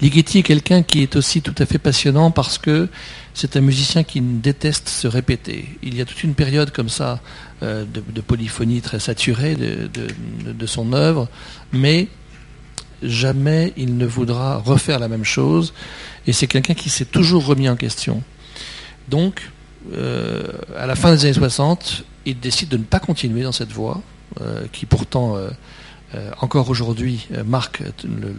Ligeti est quelqu'un qui est aussi tout à fait passionnant parce que c'est un musicien qui déteste se répéter. Il y a toute une période comme ça euh, de, polyphonie très saturée de, son œuvre, mais jamais il ne voudra refaire la même chose. Et c'est quelqu'un qui s'est toujours remis en question. Donc, euh, à la fin des années 60, il décide de ne pas continuer dans cette voie, euh, qui pourtant, encore aujourd'hui, marque le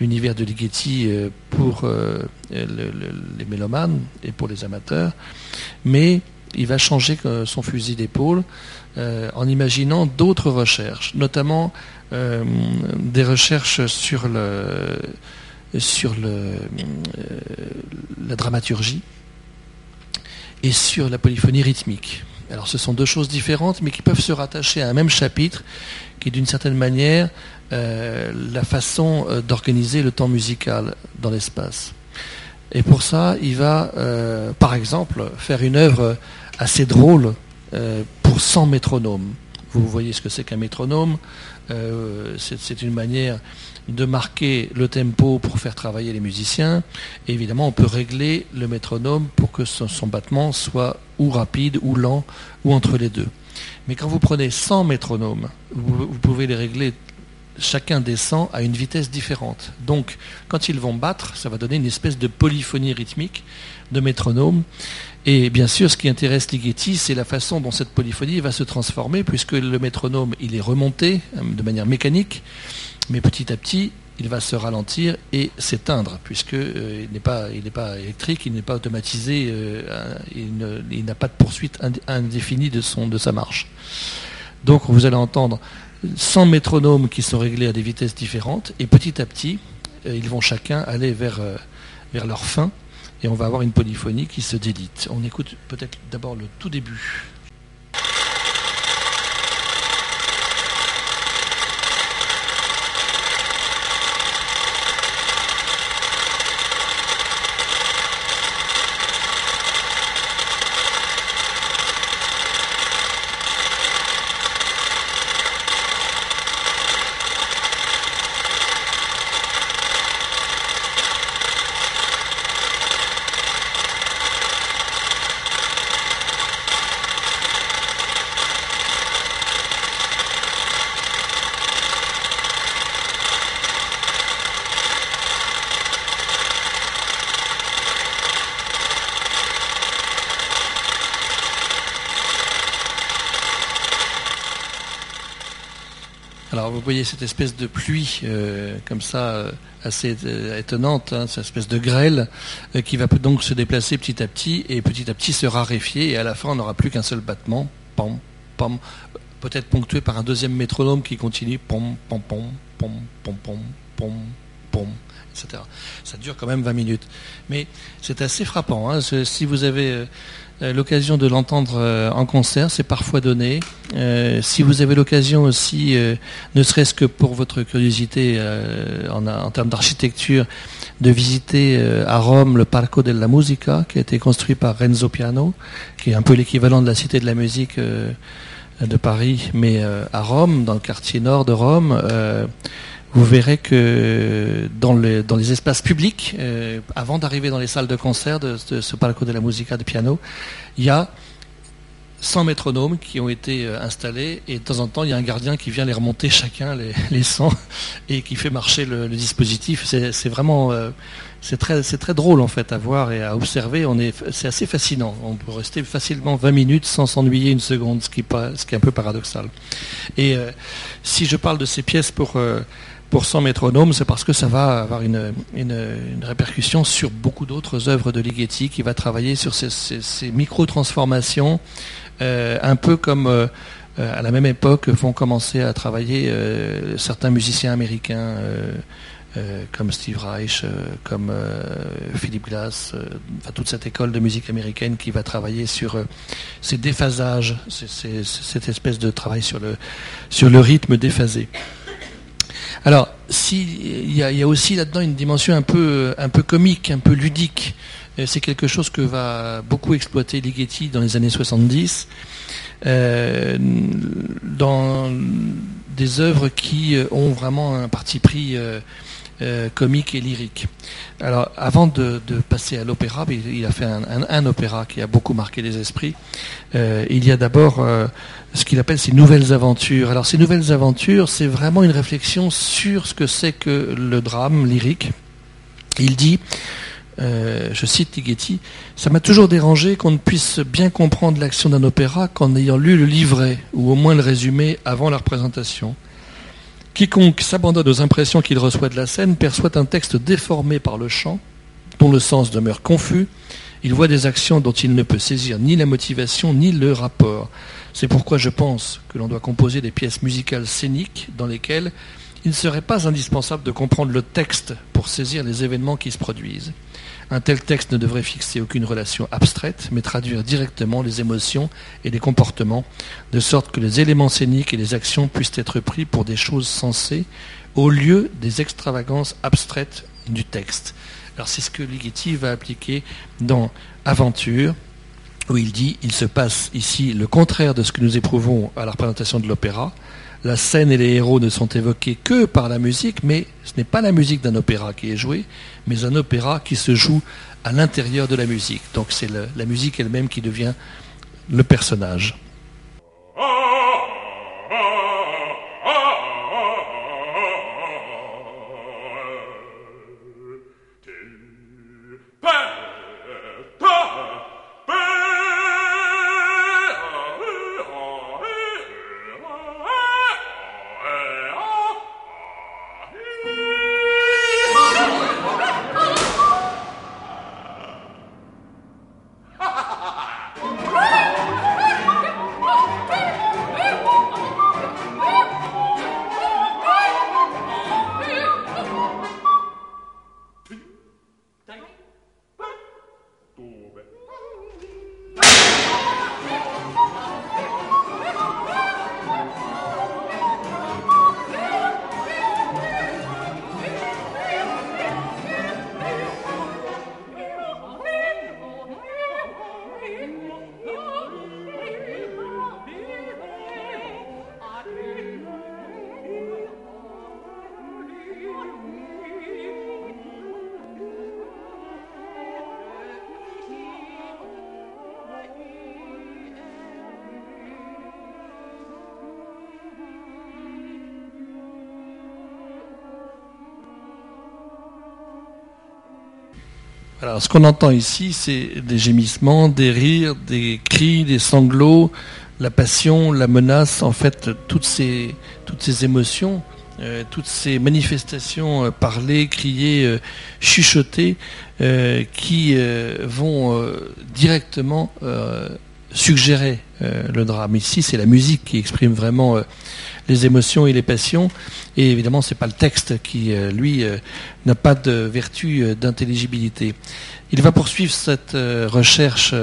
l'univers de Ligeti euh, pour euh, les mélomanes et pour les amateurs, mais il va changer euh, son fusil d'épaule en imaginant d'autres recherches, notamment des recherches sur, le, sur la dramaturgie et sur la polyphonie rythmique. Alors ce sont deux choses différentes, mais qui peuvent se rattacher à un même chapitre, qui d'une certaine manière euh, la façon euh, d'organiser le temps musical dans l'espace. Et pour ça, il va, euh, par exemple, faire une œuvre assez drôle pour 100 métronomes. Vous voyez ce que c'est qu'un métronome. c'est une manière de marquer le tempo pour faire travailler les musiciens. Et évidemment, on peut régler le métronome pour que son, battement soit ou rapide ou lent ou entre les deux. Mais quand vous prenez 100 métronomes, vous pouvez les régler chacun descend à une vitesse différente. Donc, quand ils vont battre, ça va donner une espèce de polyphonie rythmique de métronome. Et bien sûr, ce qui intéresse Ligeti, c'est la façon dont cette polyphonie va se transformer, puisque le métronome, il est remonté euh, de manière mécanique, mais petit à petit, il va se ralentir et s'éteindre, puisqu'il euh, n'est pas, pas électrique, il n'est pas automatisé, euh, il, n'a pas de poursuite indéfinie de, son, de sa marche. Donc vous allez entendre 100 métronomes qui sont réglés à des vitesses différentes, et petit à petit, ils vont chacun aller vers, vers leur fin, et on va avoir une polyphonie qui se délite. On écoute peut-être d'abord le tout début. Alors vous voyez cette espèce de pluie euh, comme ça euh, assez euh, étonnante, hein, cette espèce de grêle qui va donc se déplacer petit à petit et petit à petit se raréfier et à la fin on n'aura plus qu'un seul battement, pom, pom, peut-être ponctué par un deuxième métronome qui continue, pom, pom, pom, pom, pom, pom, pom, pom, etc. Ça dure quand même 20 minutes. Mais c'est assez frappant. Hein, si vous avez l'occasion de l'entendre euh, en concert, c'est parfois donné. Euh, si vous avez l'occasion aussi, ne serait-ce que pour votre curiosité en, termes d'architecture, de visiter à Rome le Parco della Musica, qui a été construit par Renzo Piano, qui est un peu l'équivalent de la Cité de la musique de Paris, mais à Rome, dans le quartier nord de Rome vous verrez que dans, dans les espaces publics, euh, avant d'arriver dans les salles de concert de, ce Palco de la Musica de piano, il y a 100 métronomes qui ont été euh, installés et de temps en temps il y a un gardien qui vient les remonter chacun les, les 100 et qui fait marcher le, dispositif. C'est vraiment euh, c'est très très drôle en fait à voir et à observer. Est c'est assez fascinant. On peut rester facilement 20 minutes sans s'ennuyer une seconde, ce qui ce qui est un peu paradoxal. Et si je parle de ces pièces pour 100 métronome, c'est parce que ça va avoir une, répercussion sur beaucoup d'autres œuvres de Ligeti qui va travailler sur ces, micro-transformations, euh, un peu comme euh, à la même époque vont commencer à travailler euh, certains musiciens américains. Comme Steve Reich, comme euh, Philip Glass, toute cette école de musique américaine qui va travailler sur ces déphasages, cette espèce de travail sur le, sur le rythme déphasé. Alors, il y, a aussi là-dedans une dimension un peu, un peu comique, un peu ludique. C'est quelque chose que va beaucoup exploiter Ligeti dans les années 70, euh, dans des œuvres qui ont vraiment un parti pris euh, comique et lyrique. Alors, avant de, passer à l'opéra, il, a fait un, opéra qui a beaucoup marqué les esprits. il y a d'abord ce qu'il appelle ses nouvelles aventures. Alors, ces nouvelles aventures, c'est vraiment une réflexion sur ce que c'est que le drame lyrique. Il dit euh, je cite Ligeti, ça m'a toujours dérangé qu'on ne puisse bien comprendre l'action d'un opéra qu'en ayant lu le livret, ou au moins le résumé, avant la représentation. Quiconque s'abandonne aux impressions qu'il reçoit de la scène perçoit un texte déformé par le chant, dont le sens demeure confus. Il voit des actions dont il ne peut saisir ni la motivation ni le rapport. C'est pourquoi je pense que l'on doit composer des pièces musicales scéniques dans lesquelles il ne serait pas indispensable de comprendre le texte pour saisir les événements qui se produisent. Un tel texte ne devrait fixer aucune relation abstraite, mais traduire directement les émotions et les comportements, de sorte que les éléments scéniques et les actions puissent être pris pour des choses sensées, au lieu des extravagances abstraites du texte. Alors c'est ce que Ligeti va appliquer dans Aventure, où il dit il se passe ici le contraire de ce que nous éprouvons à la représentation de l'opéra, la scène et les héros ne sont évoqués que par la musique, mais ce n'est pas la musique d'un opéra qui est jouée, mais un opéra qui se joue à l'intérieur de la musique. Donc c'est la musique elle-même qui devient le personnage. Alors, ce qu'on entend ici, c'est des gémissements, des rires, des cris, des sanglots, la passion, la menace, en fait, toutes ces, toutes ces émotions, euh, toutes ces manifestations euh, parlées, criées, euh, chuchotées, qui vont directement suggérer le drame. Ici, c'est la musique qui exprime vraiment les émotions et les passions. Et évidemment, ce n'est pas le texte qui, euh, lui, euh, n'a pas de vertu euh, d'intelligibilité. Il va poursuivre cette recherche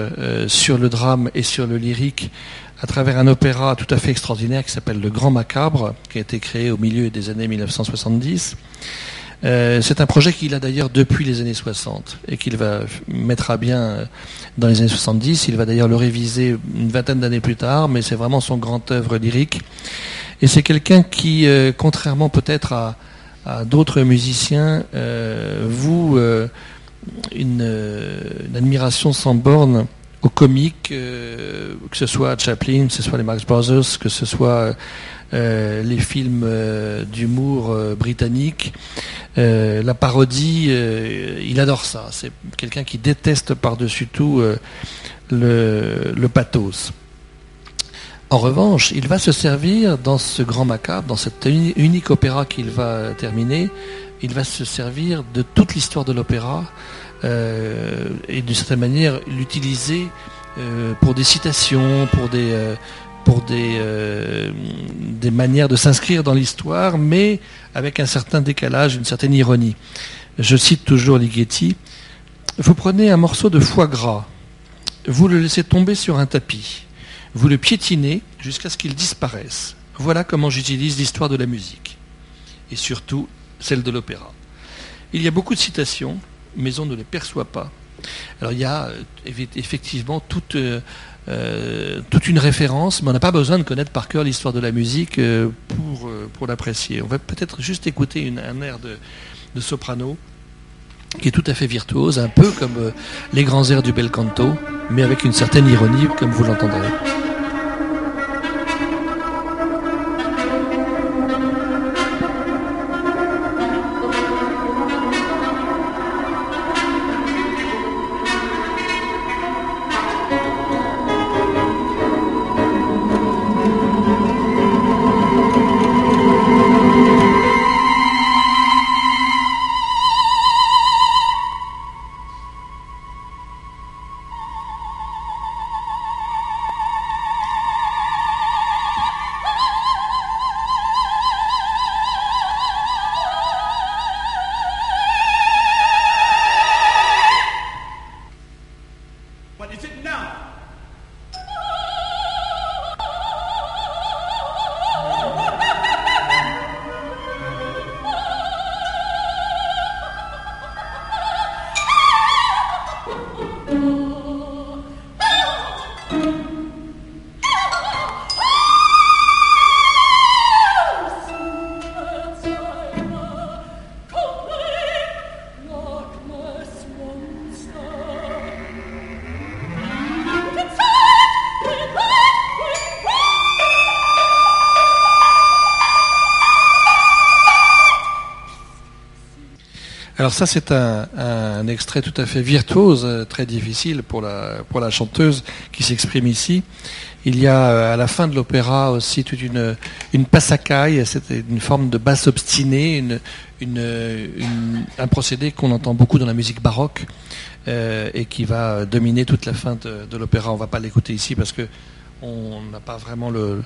sur le drame et sur le lyrique à travers un opéra tout à fait extraordinaire qui s'appelle Le Grand Macabre, qui a été créé au milieu des années 1970. c'est un projet qu'il a d'ailleurs depuis les années 60 et qu'il va mettre à bien dans les années 70. Il va d'ailleurs le réviser une vingtaine d'années plus tard, mais c'est vraiment son grand œuvre lyrique. Et c'est quelqu'un qui, euh, contrairement peut-être à, d'autres musiciens, euh, vous euh, une, admiration sans borne aux comiques, que ce soit Chaplin, que ce soit les Marx Brothers, que ce soit les films d'humour britanniques, la parodie, il adore ça. C'est quelqu'un qui déteste par-dessus tout le pathos. En revanche, il va se servir dans ce grand macabre, dans cet unique opéra qu'il va terminer, il va se servir de toute l'histoire de l'opéra euh, et d'une certaine manière l'utiliser euh, pour des citations, pour des, euh, des manières de s'inscrire dans l'histoire, mais avec un certain décalage, une certaine ironie. Je cite toujours Ligeti. Vous prenez un morceau de foie gras, vous le laissez tomber sur un tapis vous le piétinez jusqu'à ce qu'il disparaisse. Voilà comment j'utilise l'histoire de la musique, et surtout celle de l'opéra. Il y a beaucoup de citations, mais on ne les perçoit pas. Alors il y a euh, effectivement toute, euh, euh, toute une référence, mais on n'a pas besoin de connaître par cœur l'histoire de la musique pour, pour l'apprécier. On va peut-être juste écouter un air de, de soprano qui est tout à fait virtuose, un peu comme les grands airs du bel canto, mais avec une certaine ironie, comme vous l'entendrez. Alors ça c'est un, extrait tout à fait virtuose, euh, très difficile pour la, pour la chanteuse qui s'exprime ici. Il y a euh, à la fin de l'opéra aussi toute une, une passacaille, c'est une forme de basse obstinée, un procédé qu'on entend beaucoup dans la musique baroque euh, et qui va dominer toute la fin de l'opéra. On ne va pas l'écouter ici parce que on n'a pas vraiment le,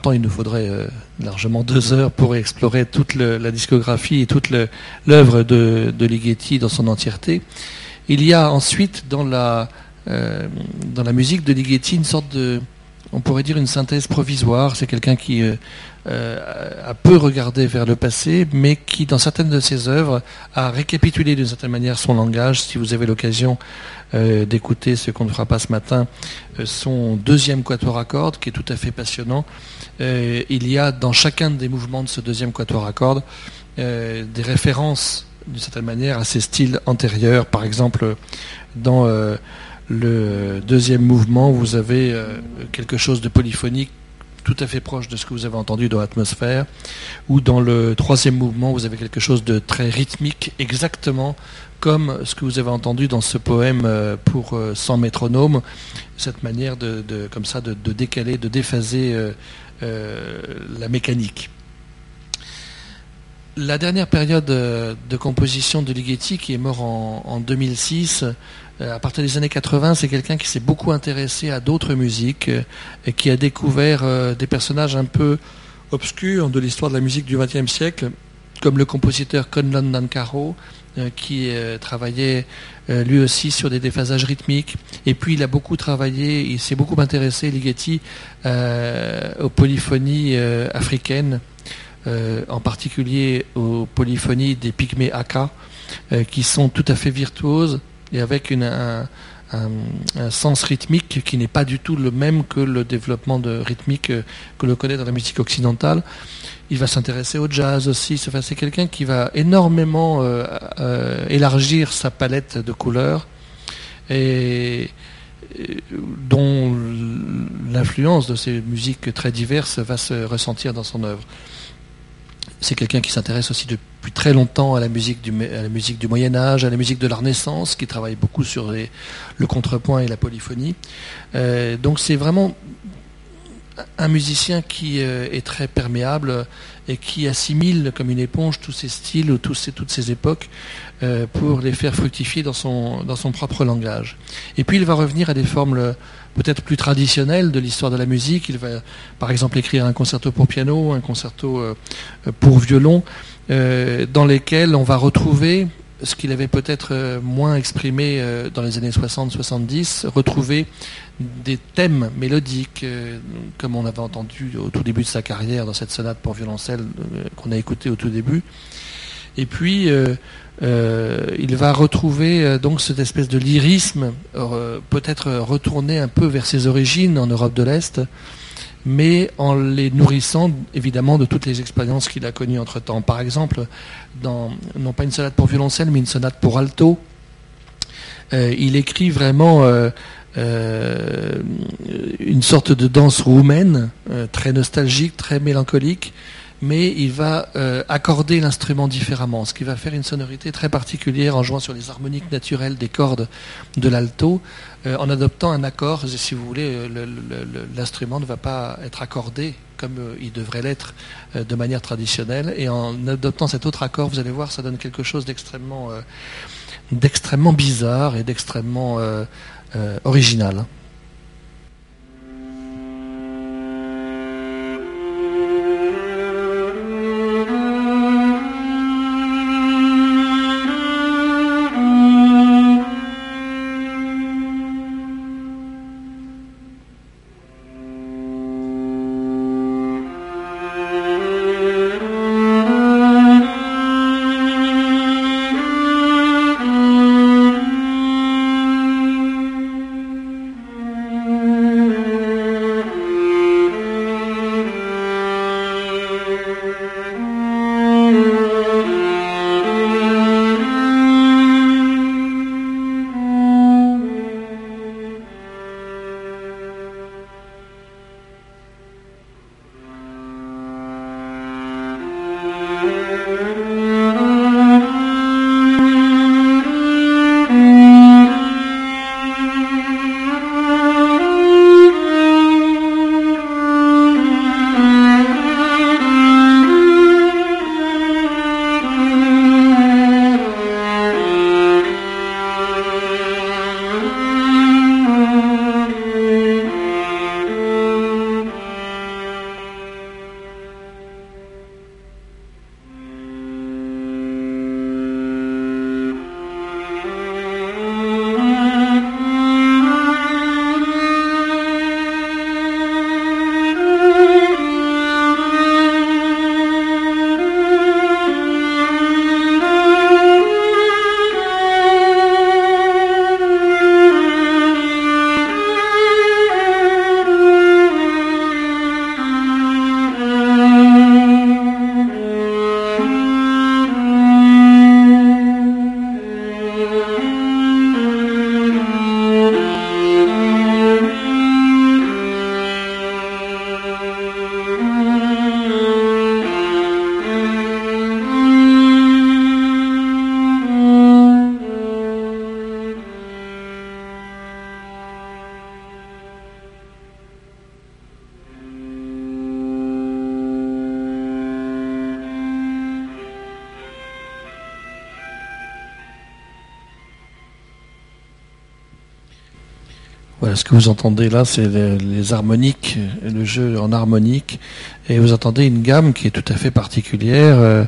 temps. Il nous faudrait euh, largement deux heures pour explorer toute la discographie et toute l'œuvre de, de, Ligeti dans son entièreté. Il y a ensuite dans la euh, dans la musique de Ligeti une sorte de, on pourrait dire une synthèse provisoire. C'est quelqu'un qui euh, a peu regardé vers le passé, mais qui, dans certaines de ses œuvres, a récapitulé d'une certaine manière son langage. Si vous avez l'occasion euh, d'écouter ce qu'on ne fera pas ce matin, euh, son deuxième quatuor à cordes, qui est tout à fait passionnant. Euh, il y a dans chacun des mouvements de ce deuxième quatuor à cordes des références, d'une certaine manière, à ses styles antérieurs. Par exemple, dans le deuxième mouvement, vous avez quelque chose de polyphonique tout à fait proche de ce que vous avez entendu dans l'atmosphère, ou dans le troisième mouvement, vous avez quelque chose de très rythmique, exactement comme ce que vous avez entendu dans ce poème euh, pour euh, sans métronome, cette manière de, comme ça de, décaler, de déphaser euh, la mécanique. La dernière période de composition de Ligeti, qui est mort en, 2006, à partir des années 80, c'est quelqu'un qui s'est beaucoup intéressé à d'autres musiques et qui a découvert des personnages un peu obscurs de l'histoire de la musique du XXe siècle, comme le compositeur Conlon Nankaro, euh, qui euh, travaillait euh, lui aussi sur des déphasages rythmiques. Et puis il a beaucoup travaillé, il s'est beaucoup intéressé, Ligeti, aux polyphonies africaines, en particulier aux polyphonies des pygmées Aka, qui sont tout à fait virtuoses et avec un, sens rythmique qui n'est pas du tout le même que le développement de rythmique que l'on connaît dans la musique occidentale. Il va s'intéresser au jazz aussi. c'est quelqu'un qui va énormément euh, euh, élargir sa palette de couleurs et dont l'influence de ces musiques très diverses va se ressentir dans son œuvre. C'est quelqu'un qui s'intéresse aussi depuis très longtemps à la musique du, Moyen Âge, à la musique de la Renaissance, qui travaille beaucoup sur le contrepoint et la polyphonie. Euh, donc c'est vraiment un musicien qui euh, est très perméable et qui assimile comme une éponge tous ses styles ou ces, toutes ces époques euh, pour les faire fructifier dans son propre langage. Et puis il va revenir à des formes peut-être plus traditionnelles de l'histoire de la musique. Il va par exemple écrire un concerto pour piano, un concerto euh, pour violon, dans lesquels on va retrouver ce qu'il avait peut-être euh, moins exprimé euh, dans les années 60-70, retrouver des thèmes mélodiques, euh, comme on avait entendu au tout début de sa carrière dans cette sonate pour violoncelle qu'on a écoutée au tout début. Et puis, il va retrouver donc cette espèce de lyrisme, peut-être retourner un peu vers ses origines en Europe de l'Est, mais en les nourrissant évidemment de toutes les expériences qu'il a connues entre-temps. Par exemple, dans, non pas une sonate pour violoncelle, mais une sonate pour alto, euh, il écrit vraiment euh, euh, une sorte de danse roumaine, très nostalgique, très mélancolique, mais il va euh, accorder l'instrument différemment, ce qui va faire une sonorité très particulière en jouant sur les harmoniques naturelles des cordes de l'alto, euh, en adoptant un accord, si vous voulez, euh, l'instrument ne va pas être accordé comme il devrait l'être de manière traditionnelle, et en adoptant cet autre accord, vous allez voir, ça donne quelque chose d'extrêmement d'extrêmement bizarre et d'extrêmement original. Ce que vous entendez là, c'est les, harmoniques, le jeu en harmonique, et vous entendez une gamme qui est tout à fait particulière. Euh,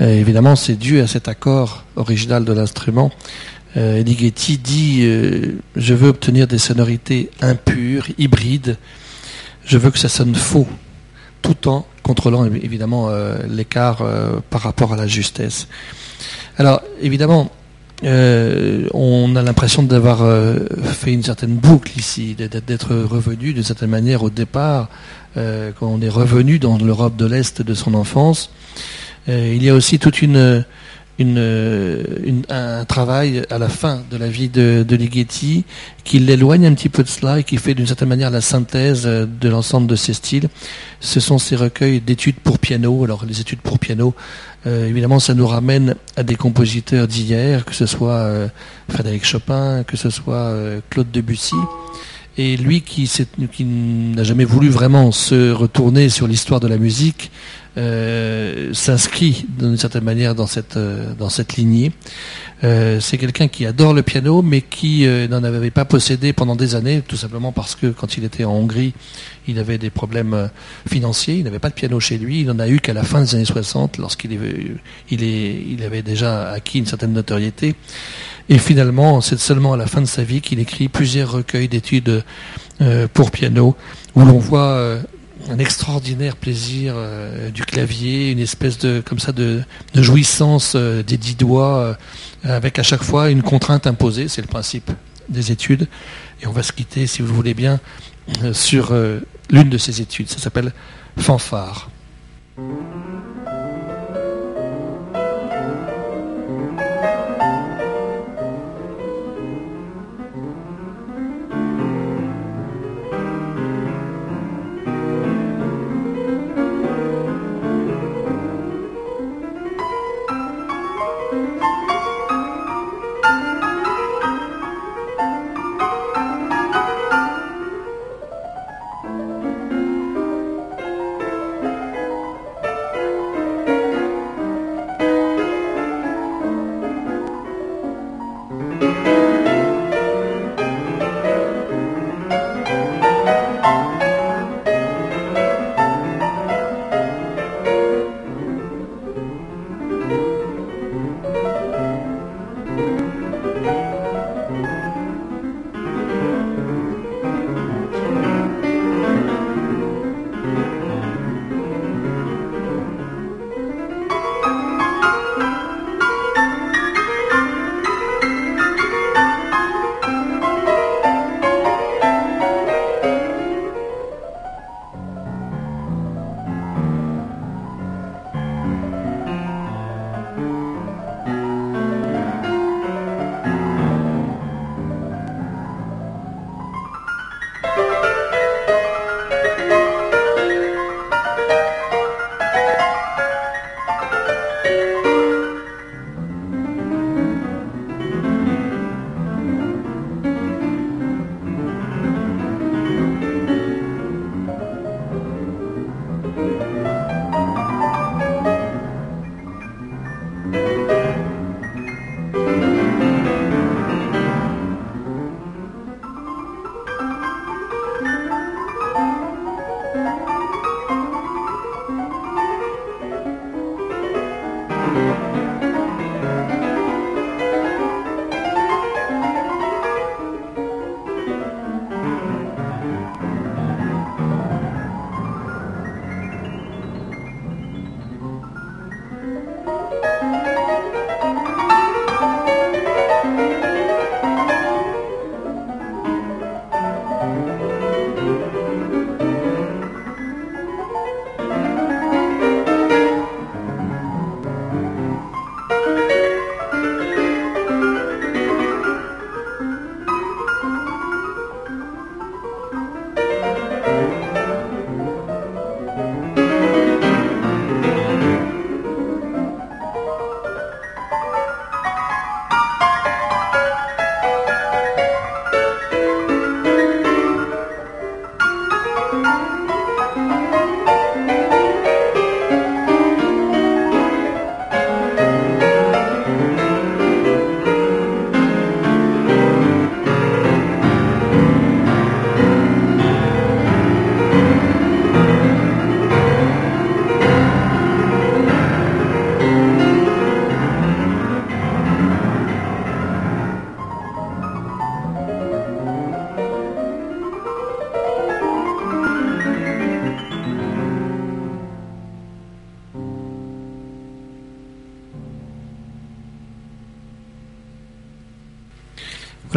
évidemment, c'est dû à cet accord original de l'instrument. Euh, Ligeti dit euh, Je veux obtenir des sonorités impures, hybrides. Je veux que ça sonne faux, tout en contrôlant évidemment l'écart par rapport à la justesse. Alors, évidemment, euh, on a l'impression d'avoir euh, fait une certaine boucle ici, d'être revenu d'une certaine manière au départ, euh, quand on est revenu dans l'Europe de l'Est de son enfance. il y a aussi toute une, un travail à la fin de la vie de, de Ligeti qui l'éloigne un petit peu de cela et qui fait d'une certaine manière la synthèse de l'ensemble de ses styles. Ce sont ces recueils d'études pour piano. Alors les études pour piano, euh, évidemment, ça nous ramène à des compositeurs d'hier, que ce soit euh, Frédéric Chopin, que ce soit euh, Claude Debussy. Et lui qui, n'a jamais voulu vraiment se retourner sur l'histoire de la musique, s'inscrit d'une certaine manière dans cette, dans cette lignée. Euh, c'est quelqu'un qui adore le piano, mais qui euh, n'en avait pas possédé pendant des années, tout simplement parce que quand il était en Hongrie, il avait des problèmes euh, financiers, il n'avait pas de piano chez lui, il n'en a eu qu'à la fin des années 60, lorsqu'il il il avait déjà acquis une certaine notoriété. Et finalement, c'est seulement à la fin de sa vie qu'il écrit plusieurs recueils d'études pour piano, où l'on voit un extraordinaire plaisir du clavier, une espèce de comme ça de, jouissance des dix doigts avec à chaque fois une contrainte imposée, c'est le principe des études. Et on va se quitter, si vous le voulez bien, sur l'une de ses études. Ça s'appelle Fanfare.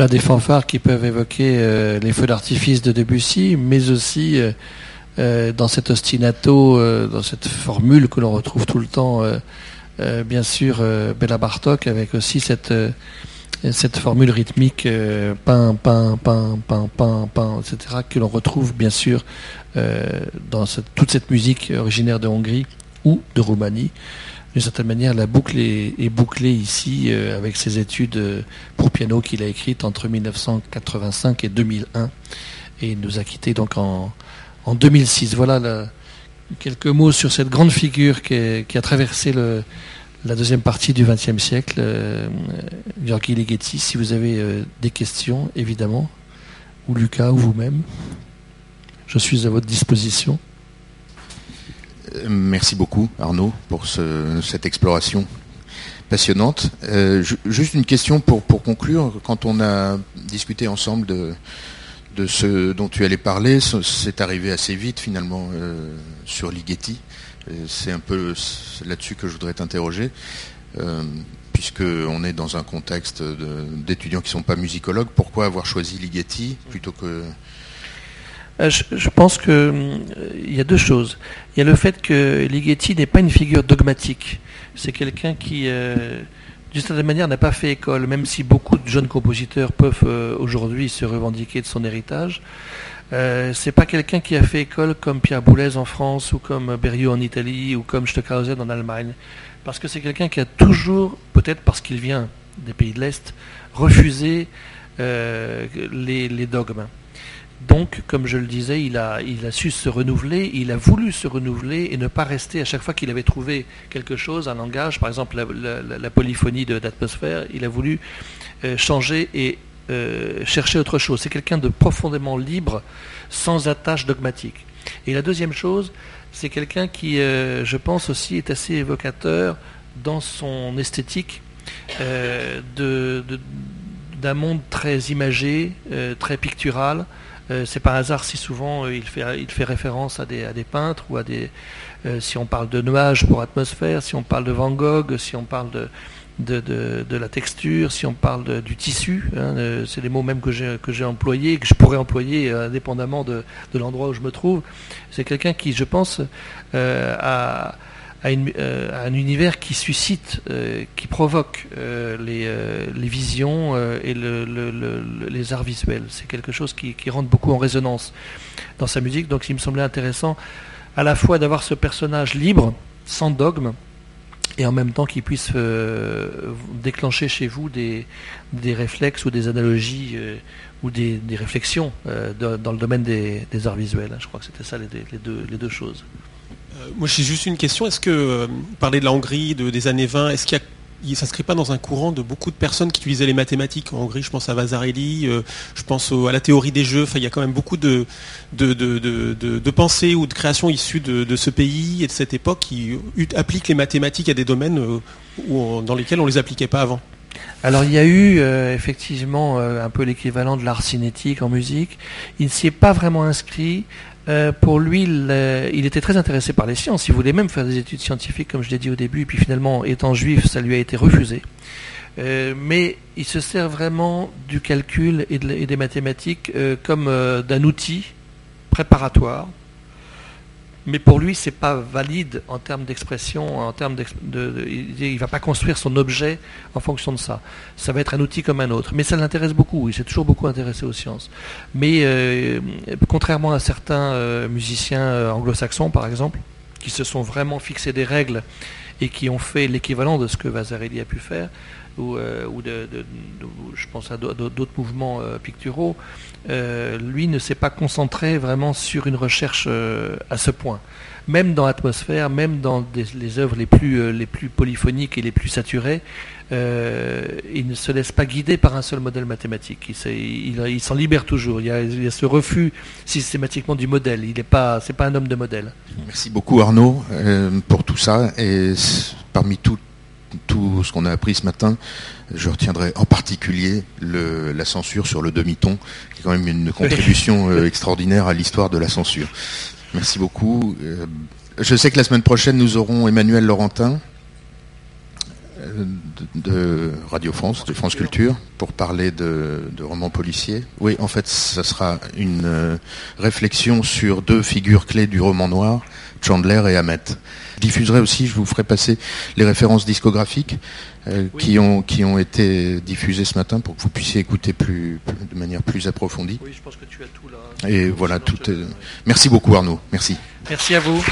Des fanfares qui peuvent évoquer euh, les feux d'artifice de Debussy, mais aussi euh, euh, dans cet ostinato, dans cette formule que l'on retrouve tout le temps, bien sûr, Bella Bartok, avec aussi cette cette formule rythmique pain, pain, pain, pain, pain, etc., que l'on retrouve bien sûr dans toute cette musique originaire de Hongrie ou de Roumanie d'une certaine manière, la boucle est, bouclée ici euh, avec ses études euh, pour piano qu'il a écrites entre 1985 et 2001. Et il nous a quittés donc en, 2006. Voilà quelques mots sur cette grande figure qui, a traversé la deuxième partie du XXe siècle, euh, Ligeti. Si vous avez euh, des questions, évidemment, ou Lucas, ou vous-même, je suis à votre disposition. Merci beaucoup Arnaud pour cette exploration passionnante. Euh, juste une question pour, conclure. Quand on a discuté ensemble de, ce dont tu allais parler, c'est arrivé assez vite finalement euh, sur Ligeti. Euh, c'est un peu là-dessus que je voudrais t'interroger, puisqu'on est dans un contexte d'étudiants qui ne sont pas musicologues. Pourquoi avoir choisi Ligeti plutôt que je, pense qu'il y a deux choses. Il y a le fait que Ligeti n'est pas une figure dogmatique. C'est quelqu'un qui, d'une certaine manière, n'a pas fait école, même si beaucoup de jeunes compositeurs peuvent aujourd'hui se revendiquer de son héritage. Euh, c'est pas quelqu'un qui a fait école comme Pierre Boulez en France ou comme Berriot en Italie ou comme Stockhausen en Allemagne. Parce que c'est quelqu'un qui a toujours, peut-être parce qu'il vient des pays de l'Est, refusé euh, les, dogmes. Donc, comme je le disais, il a, su se renouveler, il a voulu se renouveler et ne pas rester à chaque fois qu'il avait trouvé quelque chose, un langage, par exemple la, polyphonie d'atmosphère, il a voulu euh, changer et euh, chercher autre chose. C'est quelqu'un de profondément libre, sans attache dogmatique. Et la deuxième chose, c'est quelqu'un qui, euh, je pense aussi, est assez évocateur dans son esthétique d'un monde très imagé, très pictural. C'est par hasard si souvent il, fait, il fait référence à des, peintres ou à des. si on parle de nuages pour atmosphère, si on parle de Van Gogh, si on parle de, la texture, si on parle du tissu, hein, c'est les mots même que j'ai, employés, que je pourrais employer euh, indépendamment de, l'endroit où je me trouve. C'est quelqu'un qui, je pense, euh, a, euh, un univers qui suscite, qui provoque les, visions et les arts visuels. C'est quelque chose qui, rentre beaucoup en résonance dans sa musique. Donc il me semblait intéressant à la fois d'avoir ce personnage libre, sans dogme, et en même temps qu'il puisse euh, déclencher chez vous des, réflexes ou des analogies euh, ou des, réflexions euh, dans le domaine des, arts visuels. Je crois que c'était ça les deux choses. Moi j'ai juste une question. Est-ce que, parler de la Hongrie de, des années 20, est-ce qu'il ne s'inscrit pas dans un courant de beaucoup de personnes qui utilisaient les mathématiques. En Hongrie, je pense à Vasarely, euh, je pense à la théorie des jeux. Enfin, il y a quand même beaucoup de, pensées ou de créations issues de, ce pays et de cette époque qui appliquent les mathématiques à des domaines euh, dans lesquels on ne les appliquait pas avant. Alors il y a eu euh, effectivement un peu l'équivalent de l'art cinétique en musique. Il ne s'y est pas vraiment inscrit. Euh, pour lui, il, était très intéressé par les sciences. Il voulait même faire des études scientifiques, comme je l'ai dit au début. Et puis finalement, étant juif, ça lui a été refusé. Euh, mais il se sert vraiment du calcul et, des mathématiques euh, comme d'un outil préparatoire mais pour lui, c'est pas valide en termes d'expression, en termes de, il ne va pas construire son objet en fonction de ça. Ça va être un outil comme un autre. Mais ça l'intéresse beaucoup. Il s'est toujours beaucoup intéressé aux sciences. Mais euh, contrairement à certains euh, musiciens euh, anglo-saxons, par exemple, qui se sont vraiment fixés des règles et qui ont fait l'équivalent de ce que Vasarely a pu faire, ou, de, je pense à d'autres mouvements picturaux, euh, lui ne s'est pas concentré vraiment sur une recherche euh, à ce point. Même dans l'atmosphère, même dans les œuvres les plus, euh, polyphoniques et les plus saturées, il ne se laisse pas guider par un seul modèle mathématique. Il, s'en libère toujours. Il y, a, ce refus systématiquement du modèle. Il n'est pas, pas un homme de modèle. Merci beaucoup Arnaud pour tout ça. Et parmi tout, tout ce qu'on a appris ce matin, je retiendrai en particulier la censure sur le demi-ton, qui est quand même une contribution euh, extraordinaire à l'histoire de la censure. Merci beaucoup. Euh, je sais que la semaine prochaine, nous aurons Emmanuel Laurentin euh, de Radio France, de France Culture, pour parler de, romans policiers. Oui, en fait, ce sera une réflexion sur deux figures clés du roman noir, Chandler et Hamet. Je diffuserai aussi, je vous ferai passer les références discographiques euh, qui, ont, qui ont été diffusées ce matin pour que vous puissiez écouter plus, de manière plus approfondie. Oui, je pense que tu as tout là. Et voilà, tout. Merci beaucoup Arnaud. Merci. Merci à vous.